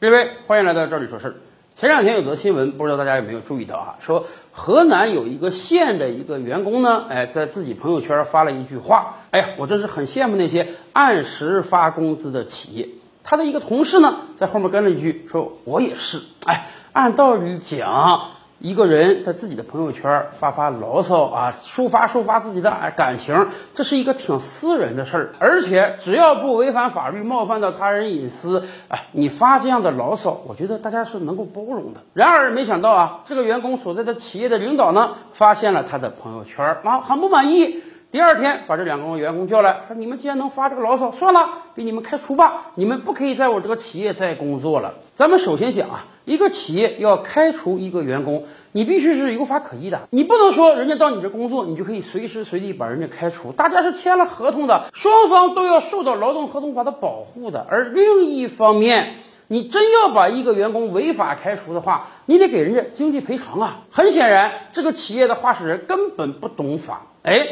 各位，欢迎来到这里说事儿。前两天有则新闻，不知道大家有没有注意到啊？说河南有一个县的一个员工呢，哎，在自己朋友圈发了一句话，哎呀，我真是很羡慕那些按时发工资的企业。他的一个同事呢，在后面跟了一句，说我也是。哎，按道理讲。一个人在自己的朋友圈发发牢骚啊，抒发抒发自己的感情，这是一个挺私人的事儿，而且只要不违反法律，冒犯到他人隐私，哎，你发这样的牢骚，我觉得大家是能够包容的。然而没想到啊，这个员工所在的企业的领导呢，发现了他的朋友圈，啊，很不满意。第二天把这两个员工叫来，说：“你们既然能发这个牢骚，算了，给你们开除吧。你们不可以在我这个企业再工作了。”咱们首先讲啊，一个企业要开除一个员工，你必须是有法可依的，你不能说人家到你这工作，你就可以随时随地把人家开除。大家是签了合同的，双方都要受到劳动合同法的保护的。而另一方面，你真要把一个员工违法开除的话，你得给人家经济赔偿啊。很显然，这个企业的话事人根本不懂法，哎。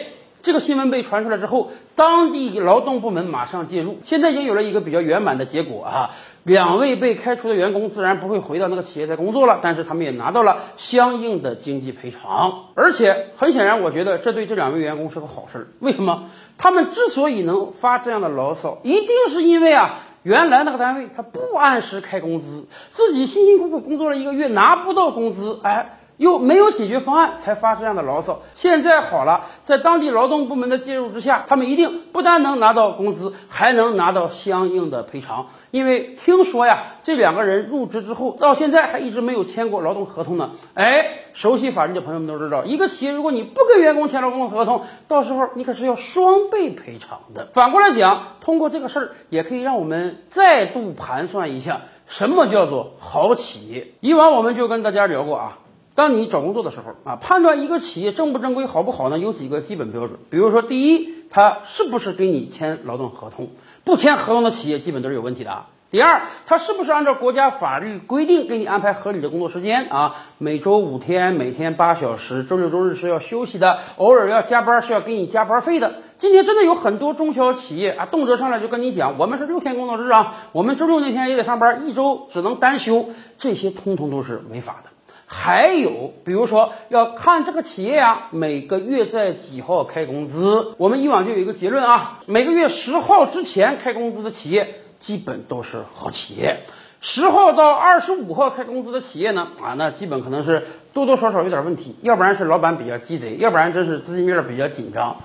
这个新闻被传出来之后，当地劳动部门马上介入，现在已经有了一个比较圆满的结果啊。两位被开除的员工自然不会回到那个企业再工作了，但是他们也拿到了相应的经济赔偿。而且很显然，我觉得这对这两位员工是个好事儿。为什么？他们之所以能发这样的牢骚，一定是因为啊，原来那个单位他不按时开工资，自己辛辛苦苦工作了一个月拿不到工资，哎。又没有解决方案，才发这样的牢骚。现在好了，在当地劳动部门的介入之下，他们一定不但能拿到工资，还能拿到相应的赔偿。因为听说呀，这两个人入职之后，到现在还一直没有签过劳动合同呢。哎，熟悉法律的朋友们都知道，一个企业如果你不跟员工签劳动合同，到时候你可是要双倍赔偿的。反过来讲，通过这个事儿，也可以让我们再度盘算一下，什么叫做好企业。以往我们就跟大家聊过啊。当你找工作的时候啊，判断一个企业正不正规、好不好呢？有几个基本标准。比如说，第一，他是不是给你签劳动合同？不签合同的企业基本都是有问题的。第二，他是不是按照国家法律规定给你安排合理的工作时间啊？每周五天，每天八小时，周六周日是要休息的，偶尔要加班是要给你加班费的。今天真的有很多中小企业啊，动辄上来就跟你讲，我们是六天工作日啊，我们周六那天也得上班，一周只能单休，这些通通都是违法的。还有，比如说要看这个企业啊，每个月在几号开工资？我们以往就有一个结论啊，每个月十号之前开工资的企业，基本都是好企业；十号到二十五号开工资的企业呢，啊，那基本可能是多多少少有点问题，要不然是老板比较鸡贼，要不然真是资金链比较紧张。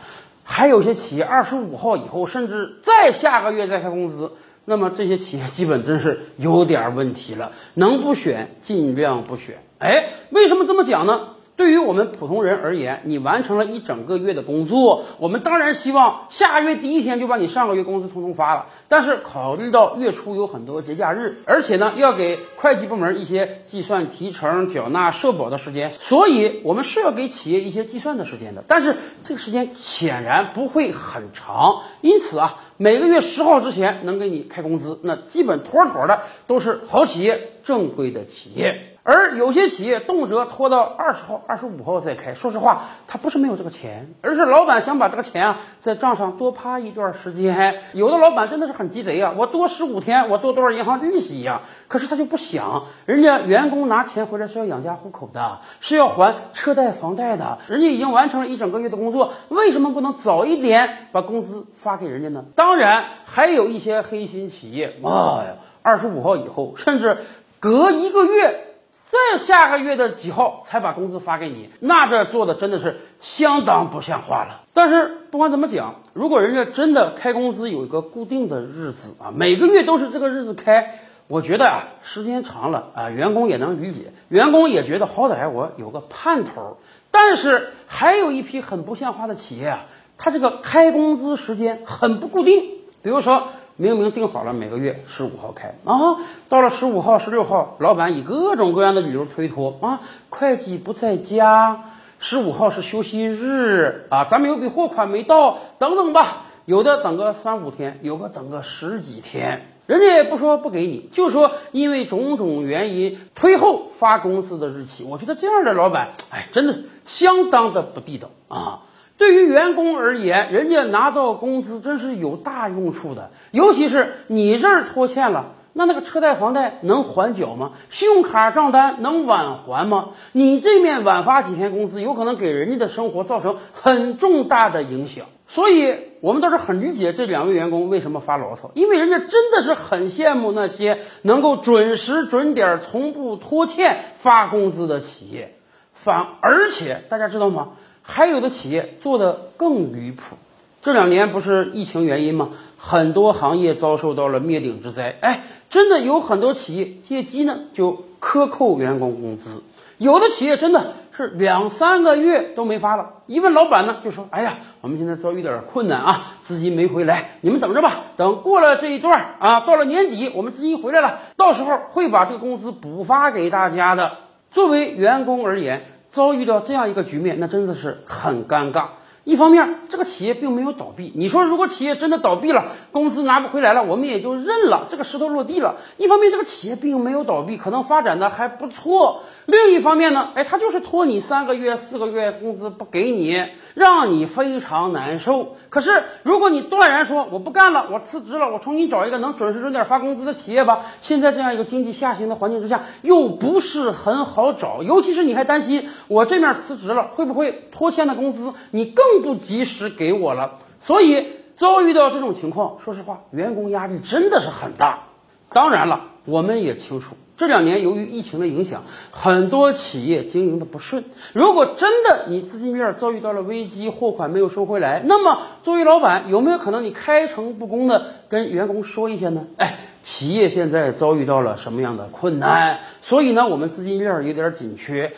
还有些企业二十五号以后，甚至再下个月再开工资。那么这些企业基本真是有点问题了，能不选尽量不选。哎，为什么这么讲呢？对于我们普通人而言，你完成了一整个月的工作，我们当然希望下个月第一天就把你上个月工资通通发了。但是考虑到月初有很多节假日，而且呢要给会计部门一些计算提成、缴纳社保的时间，所以我们是要给企业一些计算的时间的。但是这个时间显然不会很长，因此啊，每个月十号之前能给你开工资，那基本妥妥的都是好企业、正规的企业。而有些企业动辄拖到二十号、二十五号再开，说实话，他不是没有这个钱，而是老板想把这个钱啊在账上多趴一段时间。有的老板真的是很鸡贼啊，我多十五天，我多多少银行利息呀？可是他就不想，人家员工拿钱回来是要养家糊口的，是要还车贷、房贷的，人家已经完成了一整个月的工作，为什么不能早一点把工资发给人家呢？当然，还有一些黑心企业，妈呀，二十五号以后，甚至隔一个月。再下个月的几号才把工资发给你？那这做的真的是相当不像话了。但是不管怎么讲，如果人家真的开工资有一个固定的日子啊，每个月都是这个日子开，我觉得啊，时间长了啊，员工也能理解，员工也觉得好歹我有个盼头。但是还有一批很不像话的企业啊，他这个开工资时间很不固定，比如说。明明定好了每个月十五号开啊，到了十五号、十六号，老板以各种各样的理由推脱啊，会计不在家，十五号是休息日啊，咱们有笔货款没到，等等吧。有的等个三五天，有个等个十几天，人家也不说不给你，就说因为种种原因推后发工资的日期。我觉得这样的老板，哎，真的相当的不地道啊。对于员工而言，人家拿到工资真是有大用处的。尤其是你这儿拖欠了，那那个车贷、房贷能还缴吗？信用卡账单能晚还吗？你这面晚发几天工资，有可能给人家的生活造成很重大的影响。所以，我们倒是很理解这两位员工为什么发牢骚，因为人家真的是很羡慕那些能够准时准点、从不拖欠发工资的企业。反而且大家知道吗？还有的企业做的更离谱。这两年不是疫情原因吗？很多行业遭受到了灭顶之灾。哎，真的有很多企业借机呢就克扣员工工资，有的企业真的是两三个月都没发了。一问老板呢，就说：“哎呀，我们现在遭遇点困难啊，资金没回来，你们等着吧。等过了这一段啊，到了年底我们资金回来了，到时候会把这个工资补发给大家的。”作为员工而言，遭遇到这样一个局面，那真的是很尴尬。一方面，这个企业并没有倒闭。你说，如果企业真的倒闭了，工资拿不回来了，我们也就认了，这个石头落地了。一方面，这个企业并没有倒闭，可能发展的还不错。另一方面呢，哎，他就是拖你三个月、四个月工资不给你，让你非常难受。可是，如果你断然说我不干了，我辞职了，我重新找一个能准时准点发工资的企业吧。现在这样一个经济下行的环境之下，又不是很好找，尤其是你还担心我这面辞职了，会不会拖欠的工资你更。更不及时给我了，所以遭遇到这种情况，说实话，员工压力真的是很大。当然了，我们也清楚，这两年由于疫情的影响，很多企业经营的不顺。如果真的你资金面遭遇到了危机，货款没有收回来，那么作为老板，有没有可能你开诚布公的跟员工说一下呢？哎，企业现在遭遇到了什么样的困难？所以呢，我们资金链有点紧缺。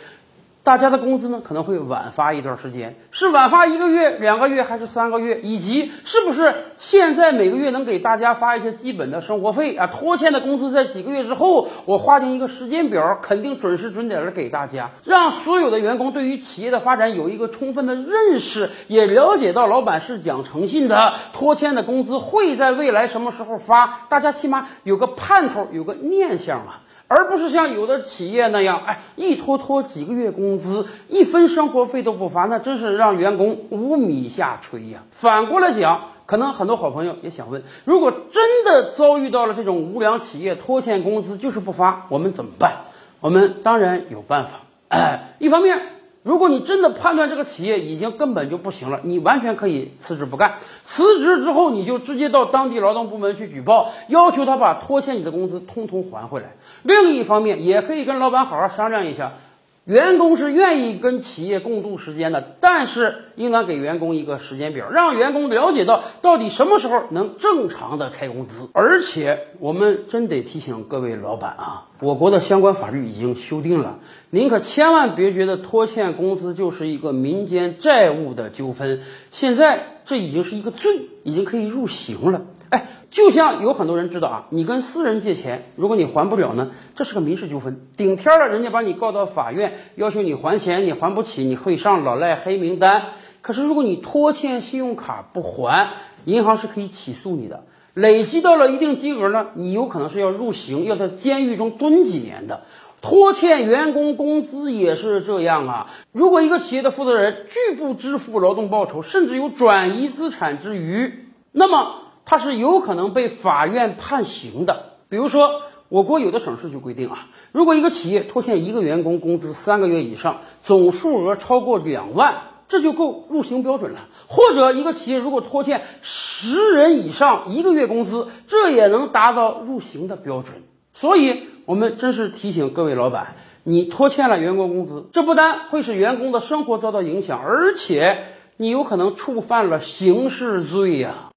大家的工资呢可能会晚发一段时间，是晚发一个月、两个月还是三个月？以及是不是现在每个月能给大家发一些基本的生活费啊？拖欠的工资在几个月之后，我划定一个时间表，肯定准时准点的给大家，让所有的员工对于企业的发展有一个充分的认识，也了解到老板是讲诚信的，拖欠的工资会在未来什么时候发，大家起码有个盼头，有个念想啊。而不是像有的企业那样，哎，一拖拖几个月工资，一分生活费都不发，那真是让员工无米下炊呀。反过来讲，可能很多好朋友也想问：如果真的遭遇到了这种无良企业拖欠工资就是不发，我们怎么办？我们当然有办法。哎，一方面。如果你真的判断这个企业已经根本就不行了，你完全可以辞职不干。辞职之后，你就直接到当地劳动部门去举报，要求他把拖欠你的工资通通还回来。另一方面，也可以跟老板好好商量一下。员工是愿意跟企业共度时间的，但是应当给员工一个时间表，让员工了解到到底什么时候能正常的开工资。而且，我们真得提醒各位老板啊，我国的相关法律已经修订了，您可千万别觉得拖欠工资就是一个民间债务的纠纷，现在这已经是一个罪，已经可以入刑了。就像有很多人知道啊，你跟私人借钱，如果你还不了呢，这是个民事纠纷，顶天了，人家把你告到法院，要求你还钱，你还不起，你会上老赖黑名单。可是如果你拖欠信用卡不还，银行是可以起诉你的，累积到了一定金额呢，你有可能是要入刑，要在监狱中蹲几年的。拖欠员工工资也是这样啊，如果一个企业的负责人拒不支付劳动报酬，甚至有转移资产之余，那么。他是有可能被法院判刑的。比如说，我国有的省市就规定啊，如果一个企业拖欠一个员工工资三个月以上，总数额超过两万，这就够入刑标准了。或者一个企业如果拖欠十人以上一个月工资，这也能达到入刑的标准。所以，我们真是提醒各位老板，你拖欠了员工工资，这不单会使员工的生活遭到影响，而且你有可能触犯了刑事罪呀。